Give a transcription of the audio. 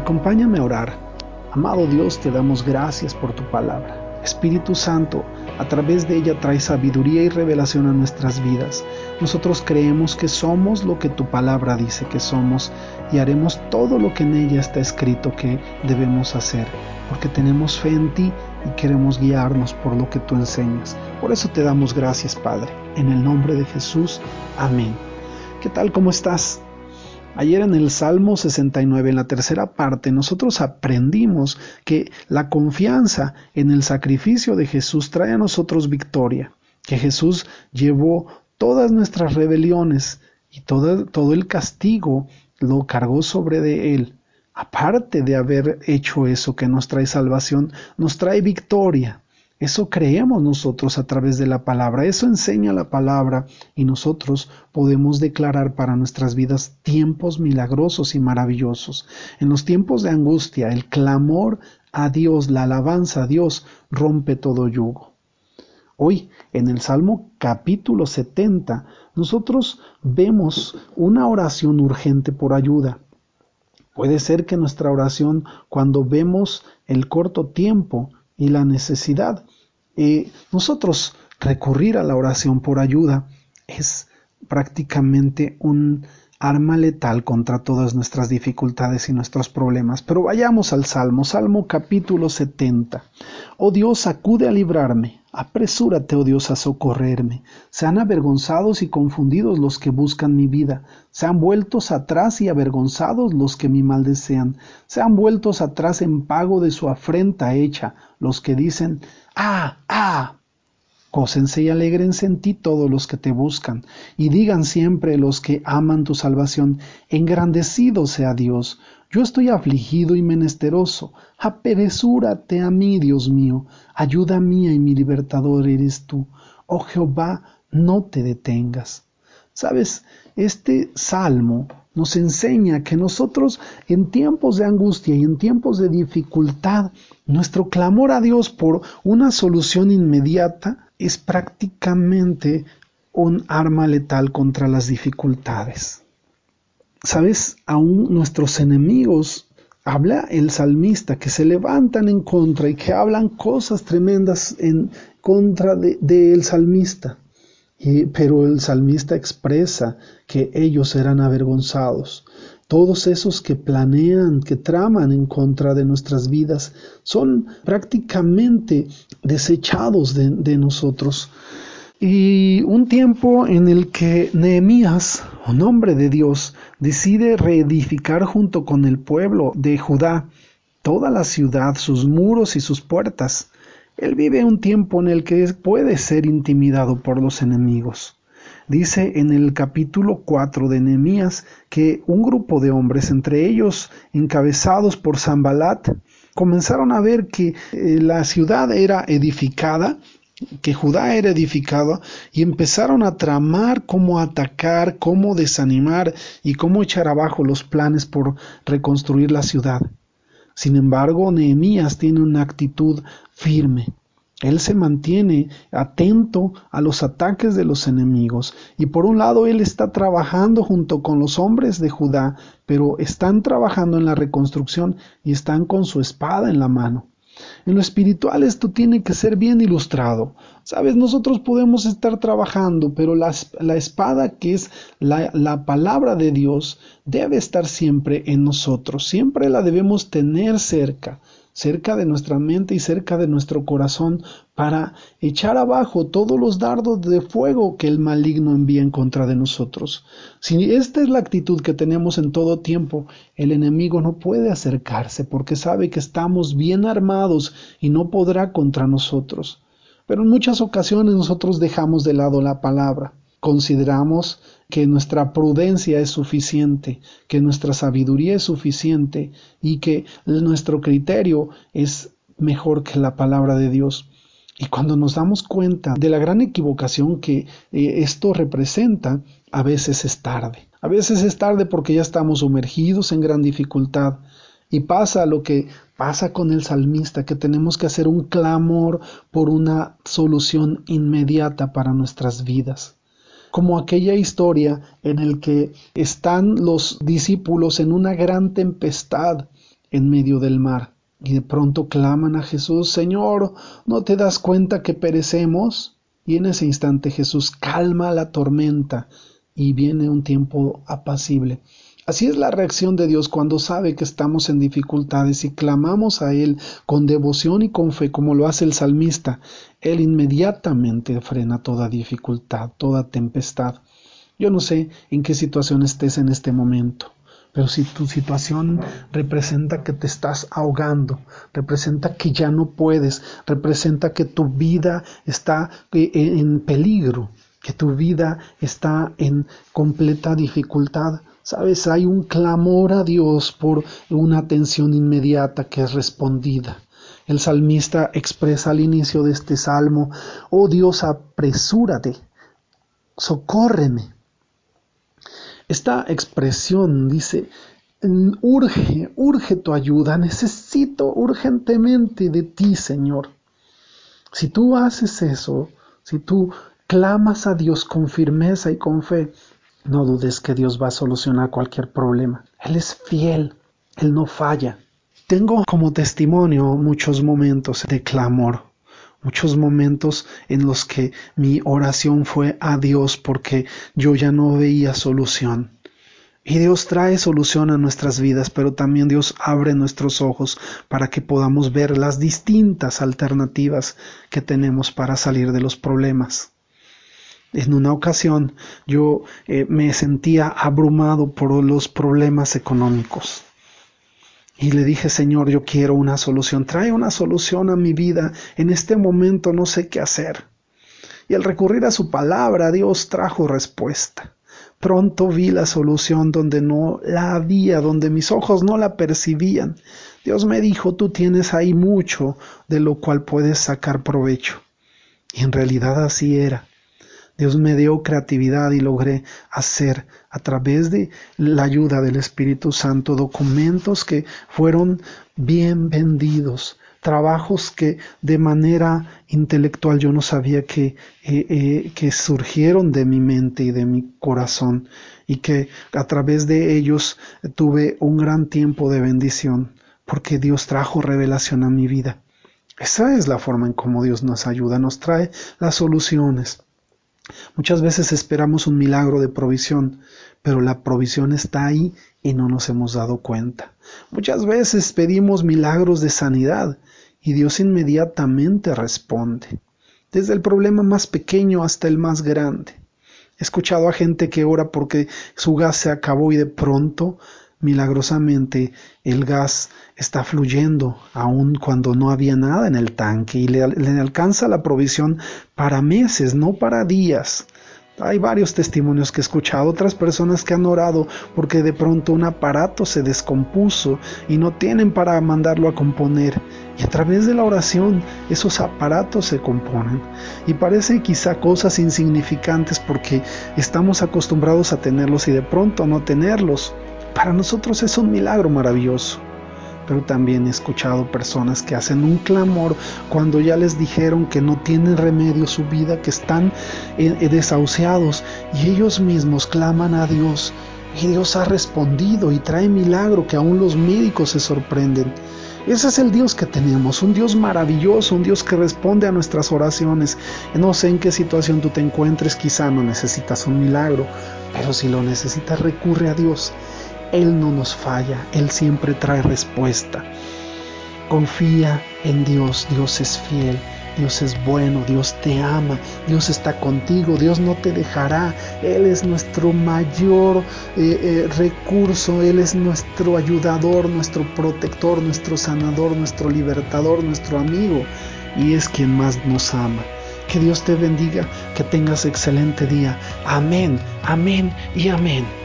Acompáñame a orar. Amado Dios, te damos gracias por tu palabra. Espíritu Santo, a través de ella trae sabiduría y revelación a nuestras vidas. Nosotros creemos que somos lo que tu palabra dice que somos y haremos todo lo que en ella está escrito que debemos hacer, porque tenemos fe en ti y queremos guiarnos por lo que tú enseñas. Por eso te damos gracias, Padre. En el nombre de Jesús. Amén. ¿Qué tal? ¿Cómo estás? Ayer en el Salmo 69, en la tercera parte, nosotros aprendimos que la confianza en el sacrificio de Jesús trae a nosotros victoria, que Jesús llevó todas nuestras rebeliones y todo, el castigo lo cargó sobre de él. Aparte de haber hecho eso que nos trae salvación, nos trae victoria. Eso creemos nosotros a través de la palabra, eso enseña la palabra y nosotros podemos declarar para nuestras vidas tiempos milagrosos y maravillosos. En los tiempos de angustia, el clamor a Dios, la alabanza a Dios rompe todo yugo. Hoy, en el Salmo capítulo 70, nosotros vemos una oración urgente por ayuda. Puede ser que nuestra oración, cuando vemos el corto tiempo, y la necesidad. Nosotros recurrir a la oración por ayuda es prácticamente un arma letal contra todas nuestras dificultades y nuestros problemas. Pero vayamos al Salmo, Salmo capítulo 70. Oh Dios, acude a librarme, apresúrate, oh Dios, a socorrerme. Sean avergonzados y confundidos los que buscan mi vida, sean vueltos atrás y avergonzados los que mi mal desean, sean vueltos atrás en pago de su afrenta hecha, los que dicen, ah, ah, Cósense y alegrense en ti todos los que te buscan, y digan siempre los que aman tu salvación, engrandecido sea Dios. Yo estoy afligido y menesteroso. Aperezúrate a mí, Dios mío. Ayuda mía y mi libertador eres tú. Oh Jehová, no te detengas. Sabes, este salmo nos enseña que nosotros en tiempos de angustia y en tiempos de dificultad, nuestro clamor a Dios por una solución inmediata es prácticamente un arma letal contra las dificultades. ¿Sabes? Aún nuestros enemigos, habla el salmista, que se levantan en contra y que hablan cosas tremendas en contra del de, salmista. pero el salmista expresa que ellos serán avergonzados. Todos esos que planean, que traman en contra de nuestras vidas, son prácticamente desechados de, nosotros. Y un tiempo en el que Nehemías, un hombre de Dios, decide reedificar junto con el pueblo de Judá toda la ciudad, sus muros y sus puertas. Él vive un tiempo en el que puede ser intimidado por los enemigos. Dice en el capítulo 4 de Nehemías que un grupo de hombres, entre ellos encabezados por Zambalat, comenzaron a ver que eh, la ciudad era edificada, que Judá era edificada, y empezaron a tramar cómo atacar, cómo desanimar y cómo echar abajo los planes por reconstruir la ciudad. Sin embargo, Nehemías tiene una actitud firme. Él se mantiene atento a los ataques de los enemigos y por un lado él está trabajando junto con los hombres de Judá, pero están trabajando en la reconstrucción y están con su espada en la mano. En lo espiritual esto tiene que ser bien ilustrado. Sabes, nosotros podemos estar trabajando, pero la, la espada que es la, la palabra de Dios debe estar siempre en nosotros, siempre la debemos tener cerca cerca de nuestra mente y cerca de nuestro corazón para echar abajo todos los dardos de fuego que el maligno envía en contra de nosotros. Si esta es la actitud que tenemos en todo tiempo, el enemigo no puede acercarse porque sabe que estamos bien armados y no podrá contra nosotros. Pero en muchas ocasiones nosotros dejamos de lado la palabra. Consideramos que nuestra prudencia es suficiente, que nuestra sabiduría es suficiente y que nuestro criterio es mejor que la palabra de Dios. Y cuando nos damos cuenta de la gran equivocación que eh, esto representa, a veces es tarde. A veces es tarde porque ya estamos sumergidos en gran dificultad. Y pasa lo que pasa con el salmista, que tenemos que hacer un clamor por una solución inmediata para nuestras vidas como aquella historia en el que están los discípulos en una gran tempestad en medio del mar y de pronto claman a Jesús, Señor, ¿no te das cuenta que perecemos? Y en ese instante Jesús calma la tormenta y viene un tiempo apacible. Así es la reacción de Dios cuando sabe que estamos en dificultades y clamamos a Él con devoción y con fe como lo hace el salmista. Él inmediatamente frena toda dificultad, toda tempestad. Yo no sé en qué situación estés en este momento. Pero si tu situación representa que te estás ahogando, representa que ya no puedes, representa que tu vida está eh, en peligro, que tu vida está en completa dificultad, sabes, hay un clamor a Dios por una atención inmediata que es respondida. El salmista expresa al inicio de este salmo, oh Dios, apresúrate, socórreme, esta expresión dice, urge, urge tu ayuda, necesito urgentemente de ti, Señor. Si tú haces eso, si tú clamas a Dios con firmeza y con fe, no dudes que Dios va a solucionar cualquier problema. Él es fiel, Él no falla. Tengo como testimonio muchos momentos de clamor, muchos momentos en los que mi oración fue a Dios porque yo ya no veía solución. Y Dios trae solución a nuestras vidas, pero también Dios abre nuestros ojos para que podamos ver las distintas alternativas que tenemos para salir de los problemas. En una ocasión yo eh, me sentía abrumado por los problemas económicos. Y le dije, Señor, yo quiero una solución. Trae una solución a mi vida. En este momento no sé qué hacer. Y al recurrir a su palabra, Dios trajo respuesta. Pronto vi la solución donde no la había, donde mis ojos no la percibían. Dios me dijo, tú tienes ahí mucho de lo cual puedes sacar provecho. Y en realidad así era. Dios me dio creatividad y logré hacer a través de la ayuda del Espíritu Santo documentos que fueron bien vendidos, trabajos que de manera intelectual yo no sabía que, eh, eh, que surgieron de mi mente y de mi corazón y que a través de ellos tuve un gran tiempo de bendición porque Dios trajo revelación a mi vida. Esa es la forma en cómo Dios nos ayuda, nos trae las soluciones. Muchas veces esperamos un milagro de provisión, pero la provisión está ahí y no nos hemos dado cuenta. Muchas veces pedimos milagros de sanidad y Dios inmediatamente responde, desde el problema más pequeño hasta el más grande. He escuchado a gente que ora porque su gas se acabó y de pronto milagrosamente el gas está fluyendo aun cuando no había nada en el tanque y le, alcanza la provisión para meses, no para días. Hay varios testimonios que he escuchado, otras personas que han orado porque de pronto un aparato se descompuso y no tienen para mandarlo a componer. Y a través de la oración esos aparatos se componen. Y parece quizá cosas insignificantes porque estamos acostumbrados a tenerlos y de pronto no tenerlos. Para nosotros es un milagro maravilloso. Pero también he escuchado personas que hacen un clamor cuando ya les dijeron que no tienen remedio su vida, que están eh, eh, desahuciados y ellos mismos claman a Dios y Dios ha respondido y trae milagro que aún los médicos se sorprenden. Ese es el Dios que tenemos, un Dios maravilloso, un Dios que responde a nuestras oraciones. No sé en qué situación tú te encuentres, quizá no necesitas un milagro, pero si lo necesitas recurre a Dios él no nos falla, Él siempre trae respuesta. Confía en Dios, Dios es fiel, Dios es bueno, Dios te ama, Dios está contigo, Dios no te dejará, Él es nuestro mayor eh, eh, recurso, Él es nuestro ayudador, nuestro protector, nuestro sanador, nuestro libertador, nuestro amigo y es quien más nos ama. Que Dios te bendiga, que tengas excelente día. Amén, amén y amén.